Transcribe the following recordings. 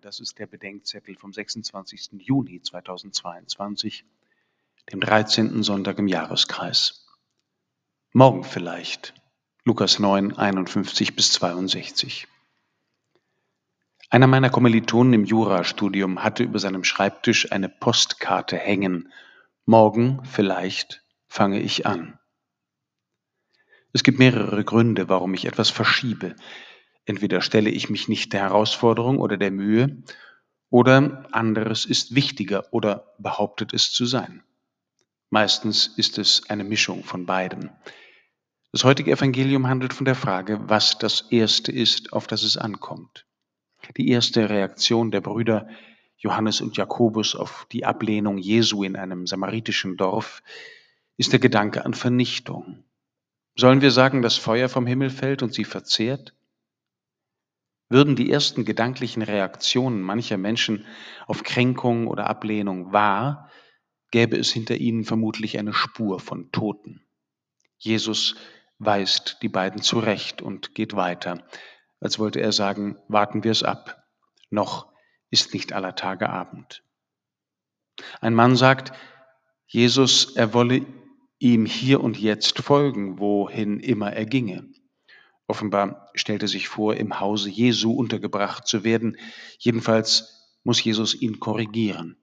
Das ist der Bedenkzettel vom 26. Juni 2022, dem 13. Sonntag im Jahreskreis. Morgen vielleicht. Lukas 9, 51 bis 62. Einer meiner Kommilitonen im Jurastudium hatte über seinem Schreibtisch eine Postkarte hängen. Morgen vielleicht fange ich an. Es gibt mehrere Gründe, warum ich etwas verschiebe. Entweder stelle ich mich nicht der Herausforderung oder der Mühe, oder anderes ist wichtiger oder behauptet es zu sein. Meistens ist es eine Mischung von beiden. Das heutige Evangelium handelt von der Frage, was das Erste ist, auf das es ankommt. Die erste Reaktion der Brüder Johannes und Jakobus auf die Ablehnung Jesu in einem samaritischen Dorf ist der Gedanke an Vernichtung. Sollen wir sagen, dass Feuer vom Himmel fällt und sie verzehrt? Würden die ersten gedanklichen Reaktionen mancher Menschen auf Kränkung oder Ablehnung wahr, gäbe es hinter ihnen vermutlich eine Spur von Toten. Jesus weist die beiden zurecht und geht weiter, als wollte er sagen, warten wir es ab, noch ist nicht aller Tage Abend. Ein Mann sagt, Jesus, er wolle ihm hier und jetzt folgen, wohin immer er ginge. Offenbar stellte sich vor, im Hause Jesu untergebracht zu werden. Jedenfalls muss Jesus ihn korrigieren.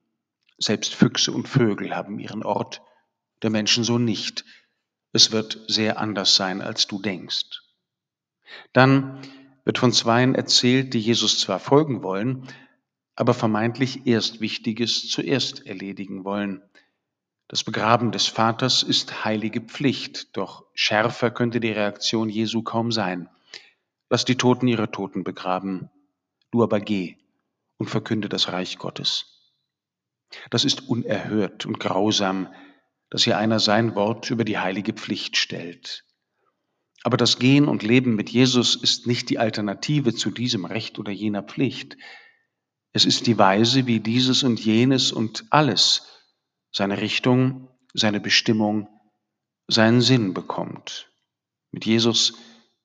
Selbst Füchse und Vögel haben ihren Ort, der Menschensohn nicht. Es wird sehr anders sein, als du denkst. Dann wird von Zweien erzählt, die Jesus zwar folgen wollen, aber vermeintlich erst Wichtiges zuerst erledigen wollen. Das Begraben des Vaters ist heilige Pflicht, doch schärfer könnte die Reaktion Jesu kaum sein. Lass die Toten ihre Toten begraben, du aber geh und verkünde das Reich Gottes. Das ist unerhört und grausam, dass hier einer sein Wort über die heilige Pflicht stellt. Aber das Gehen und Leben mit Jesus ist nicht die Alternative zu diesem Recht oder jener Pflicht. Es ist die Weise, wie dieses und jenes und alles seine Richtung, seine Bestimmung, seinen Sinn bekommt. Mit Jesus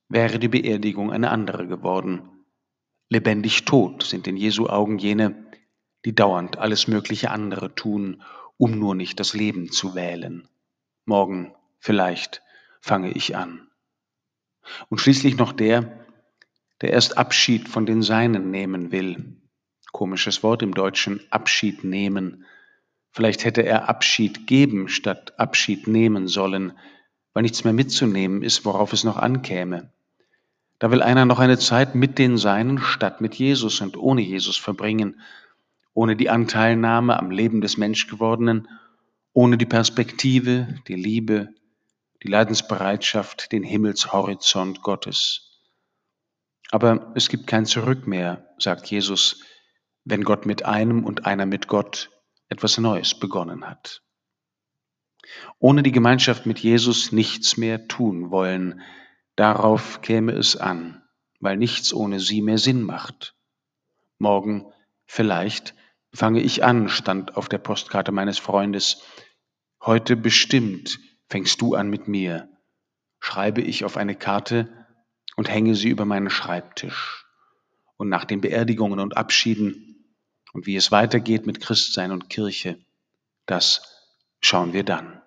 wäre die Beerdigung eine andere geworden. Lebendig tot sind in Jesu Augen jene, die dauernd alles mögliche andere tun, um nur nicht das Leben zu wählen. Morgen vielleicht fange ich an. Und schließlich noch der, der erst Abschied von den Seinen nehmen will. Komisches Wort im Deutschen, Abschied nehmen. Vielleicht hätte er Abschied geben statt Abschied nehmen sollen, weil nichts mehr mitzunehmen ist, worauf es noch ankäme. Da will einer noch eine Zeit mit den Seinen statt mit Jesus und ohne Jesus verbringen, ohne die Anteilnahme am Leben des Menschgewordenen, ohne die Perspektive, die Liebe, die Leidensbereitschaft, den Himmelshorizont Gottes. Aber es gibt kein Zurück mehr, sagt Jesus, wenn Gott mit einem und einer mit Gott etwas Neues begonnen hat. Ohne die Gemeinschaft mit Jesus nichts mehr tun wollen, darauf käme es an, weil nichts ohne sie mehr Sinn macht. Morgen vielleicht fange ich an, stand auf der Postkarte meines Freundes. Heute bestimmt fängst du an mit mir, schreibe ich auf eine Karte und hänge sie über meinen Schreibtisch. Und nach den Beerdigungen und Abschieden und wie es weitergeht mit Christsein und Kirche, das schauen wir dann.